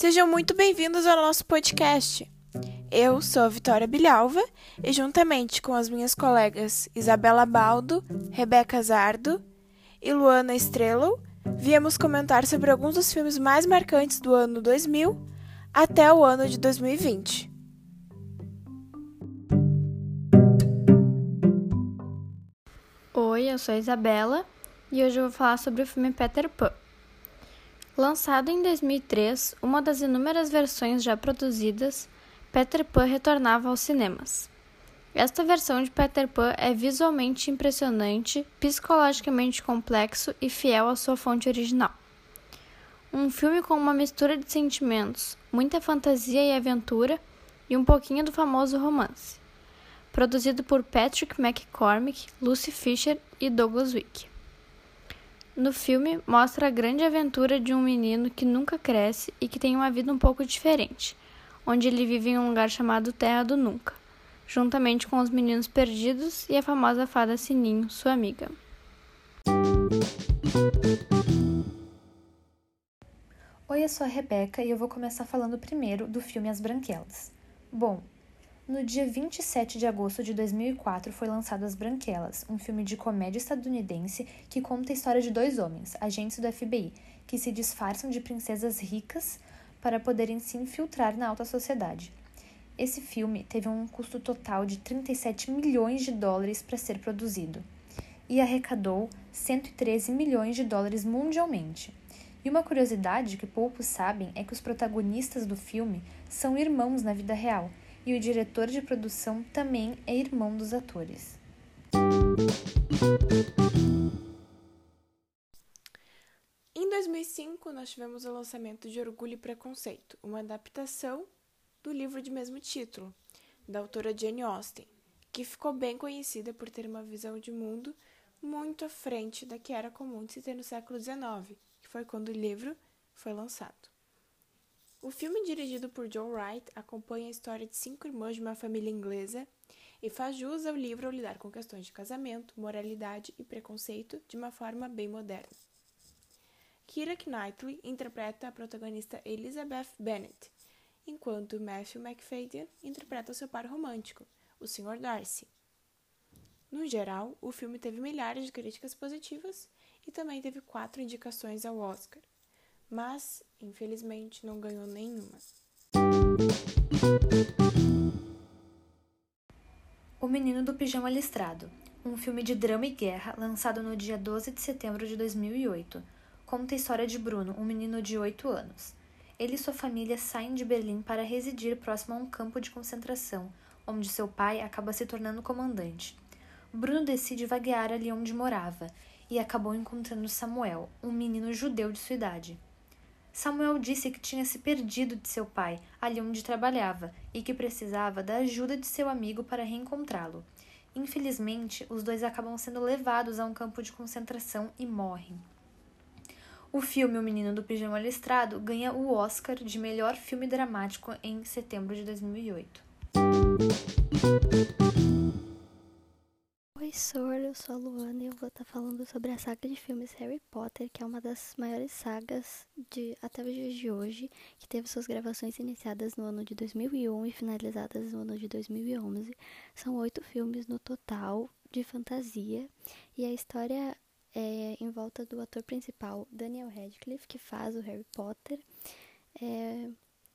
Sejam muito bem-vindos ao nosso podcast. Eu sou a Vitória Bilhalva e, juntamente com as minhas colegas Isabela Baldo, Rebeca Zardo e Luana Estrelo, viemos comentar sobre alguns dos filmes mais marcantes do ano 2000 até o ano de 2020. Oi, eu sou a Isabela e hoje eu vou falar sobre o filme Peter Pan. Lançado em 2003, uma das inúmeras versões já produzidas, Peter Pan retornava aos cinemas. Esta versão de Peter Pan é visualmente impressionante, psicologicamente complexo e fiel à sua fonte original. Um filme com uma mistura de sentimentos, muita fantasia e aventura e um pouquinho do famoso romance. Produzido por Patrick McCormick, Lucy Fisher e Douglas Wick. No filme, mostra a grande aventura de um menino que nunca cresce e que tem uma vida um pouco diferente, onde ele vive em um lugar chamado Terra do Nunca, juntamente com os meninos perdidos e a famosa fada Sininho, sua amiga. Oi, eu sou a Rebeca e eu vou começar falando primeiro do filme As Branquelas. Bom, no dia 27 de agosto de 2004 foi lançado As Branquelas, um filme de comédia estadunidense que conta a história de dois homens, agentes do FBI, que se disfarçam de princesas ricas para poderem se infiltrar na alta sociedade. Esse filme teve um custo total de 37 milhões de dólares para ser produzido e arrecadou 113 milhões de dólares mundialmente. E uma curiosidade que poucos sabem é que os protagonistas do filme são irmãos na vida real e o diretor de produção também é irmão dos atores. Em 2005, nós tivemos o lançamento de Orgulho e Preconceito, uma adaptação do livro de mesmo título, da autora Jane Austen, que ficou bem conhecida por ter uma visão de mundo muito à frente da que era comum de se ter no século XIX, que foi quando o livro foi lançado. O filme, dirigido por Joe Wright, acompanha a história de cinco irmãs de uma família inglesa e faz jus ao livro ao lidar com questões de casamento, moralidade e preconceito de uma forma bem moderna. Keira Knightley interpreta a protagonista Elizabeth Bennet, enquanto Matthew McFadden interpreta seu par romântico, o Sr. Darcy. No geral, o filme teve milhares de críticas positivas e também teve quatro indicações ao Oscar, mas infelizmente não ganhou nenhuma. O Menino do Pijama Listrado, um filme de drama e guerra lançado no dia 12 de setembro de 2008, conta a história de Bruno, um menino de 8 anos. Ele e sua família saem de Berlim para residir próximo a um campo de concentração, onde seu pai acaba se tornando comandante. Bruno decide vaguear ali onde morava e acabou encontrando Samuel, um menino judeu de sua idade. Samuel disse que tinha se perdido de seu pai, ali onde trabalhava, e que precisava da ajuda de seu amigo para reencontrá-lo. Infelizmente, os dois acabam sendo levados a um campo de concentração e morrem. O filme O Menino do Pijama Listrado ganha o Oscar de melhor filme dramático em setembro de 2008. Oi, eu sou a Luana e eu vou estar tá falando sobre a saga de filmes Harry Potter, que é uma das maiores sagas de até os dias de hoje, que teve suas gravações iniciadas no ano de 2001 e finalizadas no ano de 2011. São oito filmes no total de fantasia e a história é em volta do ator principal Daniel Radcliffe, que faz o Harry Potter. É,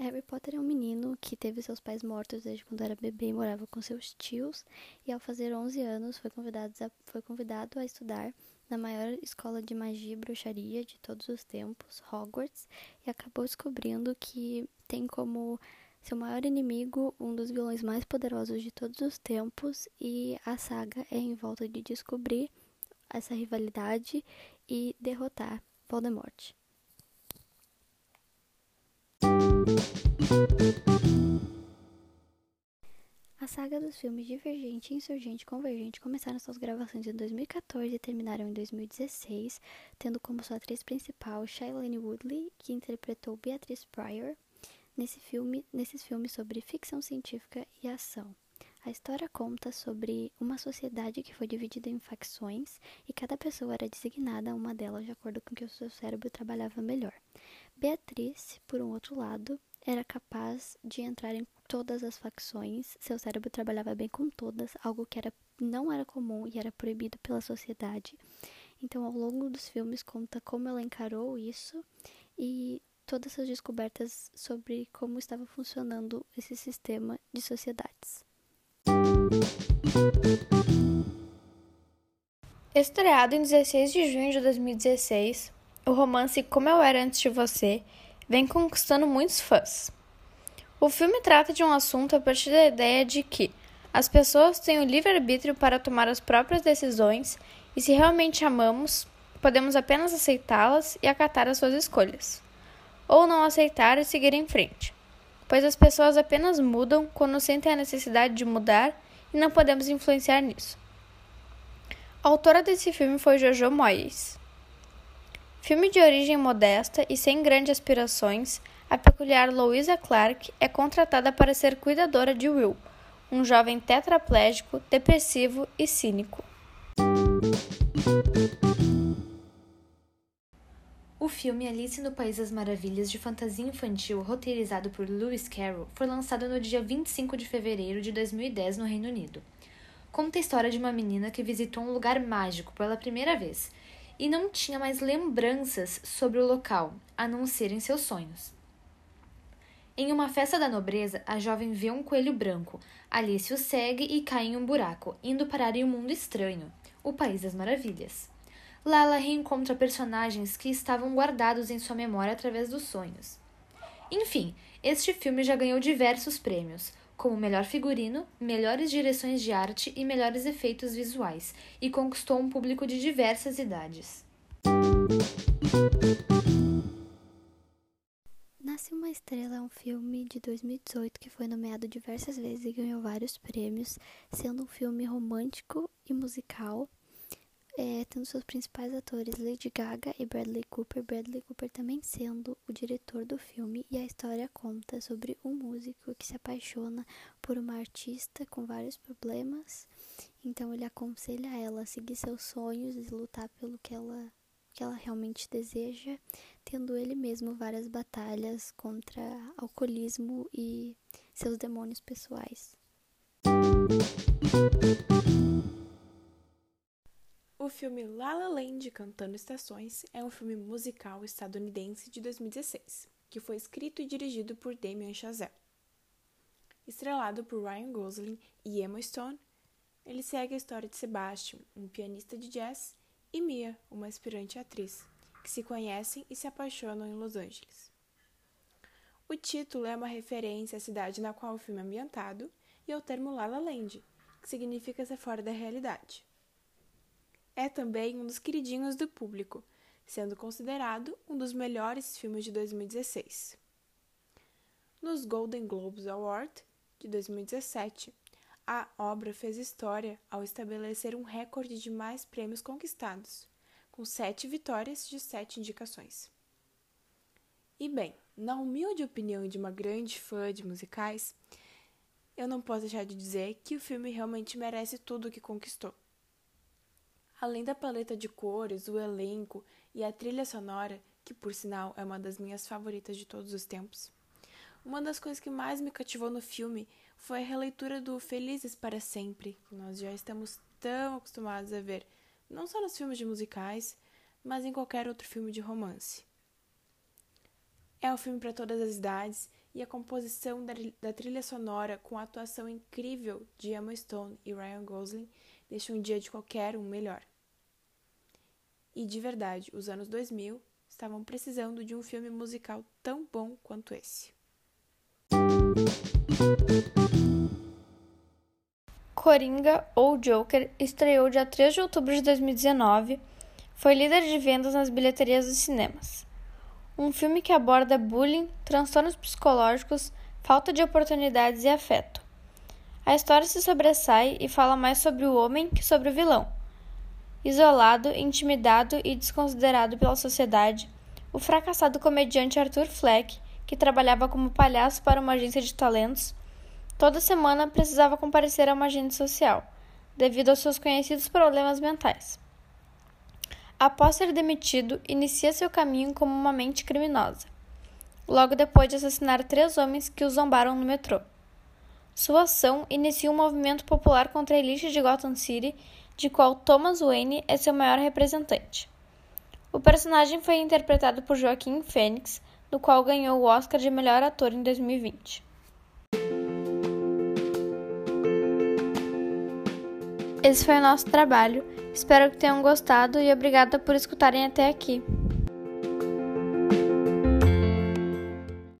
Harry Potter é um menino que teve seus pais mortos desde quando era bebê e morava com seus tios, e ao fazer 11 anos foi convidado a, foi convidado a estudar na maior escola de magia e bruxaria de todos os tempos, Hogwarts, e acabou descobrindo que tem como seu maior inimigo um dos vilões mais poderosos de todos os tempos, e a saga é em volta de descobrir essa rivalidade e derrotar Voldemort. A saga dos filmes Divergente, Insurgente e Convergente começaram suas gravações em 2014 e terminaram em 2016, tendo como sua atriz principal Shailene Woodley, que interpretou Beatrice Pryor nesse filme, nesses filmes sobre ficção científica e ação. A história conta sobre uma sociedade que foi dividida em facções e cada pessoa era designada a uma delas de acordo com que o seu cérebro trabalhava melhor. Beatriz, por um outro lado, era capaz de entrar em todas as facções, seu cérebro trabalhava bem com todas, algo que era, não era comum e era proibido pela sociedade. Então, ao longo dos filmes, conta como ela encarou isso e todas as descobertas sobre como estava funcionando esse sistema de sociedades. Estreado em 16 de junho de 2016, o romance Como Eu Era Antes de Você vem conquistando muitos fãs. O filme trata de um assunto a partir da ideia de que as pessoas têm o livre-arbítrio para tomar as próprias decisões e, se realmente amamos, podemos apenas aceitá-las e acatar as suas escolhas. Ou não aceitar e seguir em frente, pois as pessoas apenas mudam quando sentem a necessidade de mudar e não podemos influenciar nisso. A autora desse filme foi Jojo Moyes. Filme de origem modesta e sem grandes aspirações, a peculiar Louisa Clark é contratada para ser cuidadora de Will, um jovem tetraplégico, depressivo e cínico. O filme Alice no País das Maravilhas de fantasia infantil, roteirizado por Lewis Carroll, foi lançado no dia 25 de fevereiro de 2010 no Reino Unido. Conta a história de uma menina que visitou um lugar mágico pela primeira vez e não tinha mais lembranças sobre o local, a não ser em seus sonhos. Em uma festa da nobreza, a jovem vê um coelho branco. Alice o segue e cai em um buraco, indo parar em um mundo estranho, o País das Maravilhas. Lá ela reencontra personagens que estavam guardados em sua memória através dos sonhos. Enfim, este filme já ganhou diversos prêmios, como melhor figurino, melhores direções de arte e melhores efeitos visuais, e conquistou um público de diversas idades. Nasce uma Estrela é um filme de 2018 que foi nomeado diversas vezes e ganhou vários prêmios, sendo um filme romântico e musical, é, tendo seus principais atores Lady Gaga e Bradley Cooper. Bradley Cooper também sendo o diretor do filme, e a história conta sobre um músico que se apaixona por uma artista com vários problemas, então ele aconselha ela a seguir seus sonhos e lutar pelo que ela que ela realmente deseja, tendo ele mesmo várias batalhas contra alcoolismo e seus demônios pessoais. O filme La La Land Cantando Estações é um filme musical estadunidense de 2016, que foi escrito e dirigido por Damien Chazelle. Estrelado por Ryan Gosling e Emma Stone, ele segue a história de Sebastian, um pianista de jazz e Mia, uma aspirante atriz, que se conhecem e se apaixonam em Los Angeles. O título é uma referência à cidade na qual o filme é ambientado e ao termo La La Land, que significa ser fora da realidade. É também um dos queridinhos do público, sendo considerado um dos melhores filmes de 2016. Nos Golden Globes Award de 2017, a obra fez história ao estabelecer um recorde de mais prêmios conquistados, com sete vitórias de sete indicações. E bem, na humilde opinião de uma grande fã de musicais, eu não posso deixar de dizer que o filme realmente merece tudo o que conquistou. Além da paleta de cores, o elenco e a trilha sonora, que por sinal é uma das minhas favoritas de todos os tempos, uma das coisas que mais me cativou no filme foi a releitura do Felizes para Sempre, que nós já estamos tão acostumados a ver, não só nos filmes de musicais, mas em qualquer outro filme de romance. É um filme para todas as idades e a composição da, da, trilha sonora com a atuação incrível de Emma Stone e Ryan Gosling deixa um dia de qualquer um melhor. E de verdade, os anos 2000 estavam precisando de um filme musical tão bom quanto esse. Coringa ou Joker estreou dia 3 de outubro de 2019, foi líder de vendas nas bilheterias dos cinemas. Um filme que aborda bullying, transtornos psicológicos, falta de oportunidades e afeto. A história se sobressai e fala mais sobre o homem que sobre o vilão. Isolado, intimidado e desconsiderado pela sociedade, o fracassado comediante Arthur Fleck que trabalhava como palhaço para uma agência de talentos, toda semana precisava comparecer a uma agente social, devido aos seus conhecidos problemas mentais. Após ser demitido, inicia seu caminho como uma mente criminosa. logo depois de assassinar três homens que o zombaram no metrô. Sua ação inicia um movimento popular contra a elite de Gotham City, de qual Thomas Wayne é seu maior representante. O personagem foi interpretado por Joaquim Phoenix, no qual ganhou o Oscar de melhor ator em 2020. Esse foi o nosso trabalho. Espero que tenham gostado e obrigada por escutarem até aqui.